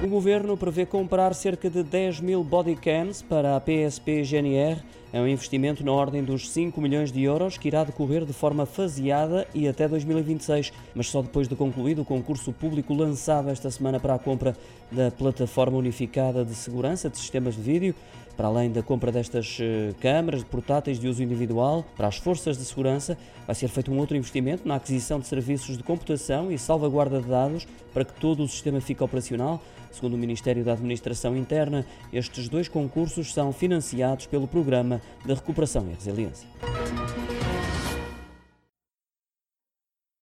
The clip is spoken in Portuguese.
O governo prevê comprar cerca de 10 mil bodycams para a PSP GNR. É um investimento na ordem dos 5 milhões de euros que irá decorrer de forma faseada e até 2026, mas só depois de concluído o concurso público lançado esta semana para a compra da Plataforma Unificada de Segurança de Sistemas de Vídeo. Para além da compra destas eh, câmaras portáteis de uso individual para as forças de segurança, vai ser feito um outro investimento na aquisição de serviços de computação e salvaguarda de dados para que todo o sistema fique operacional. Segundo o Ministério da Administração Interna, estes dois concursos são financiados pelo Programa de Recuperação e Resiliência.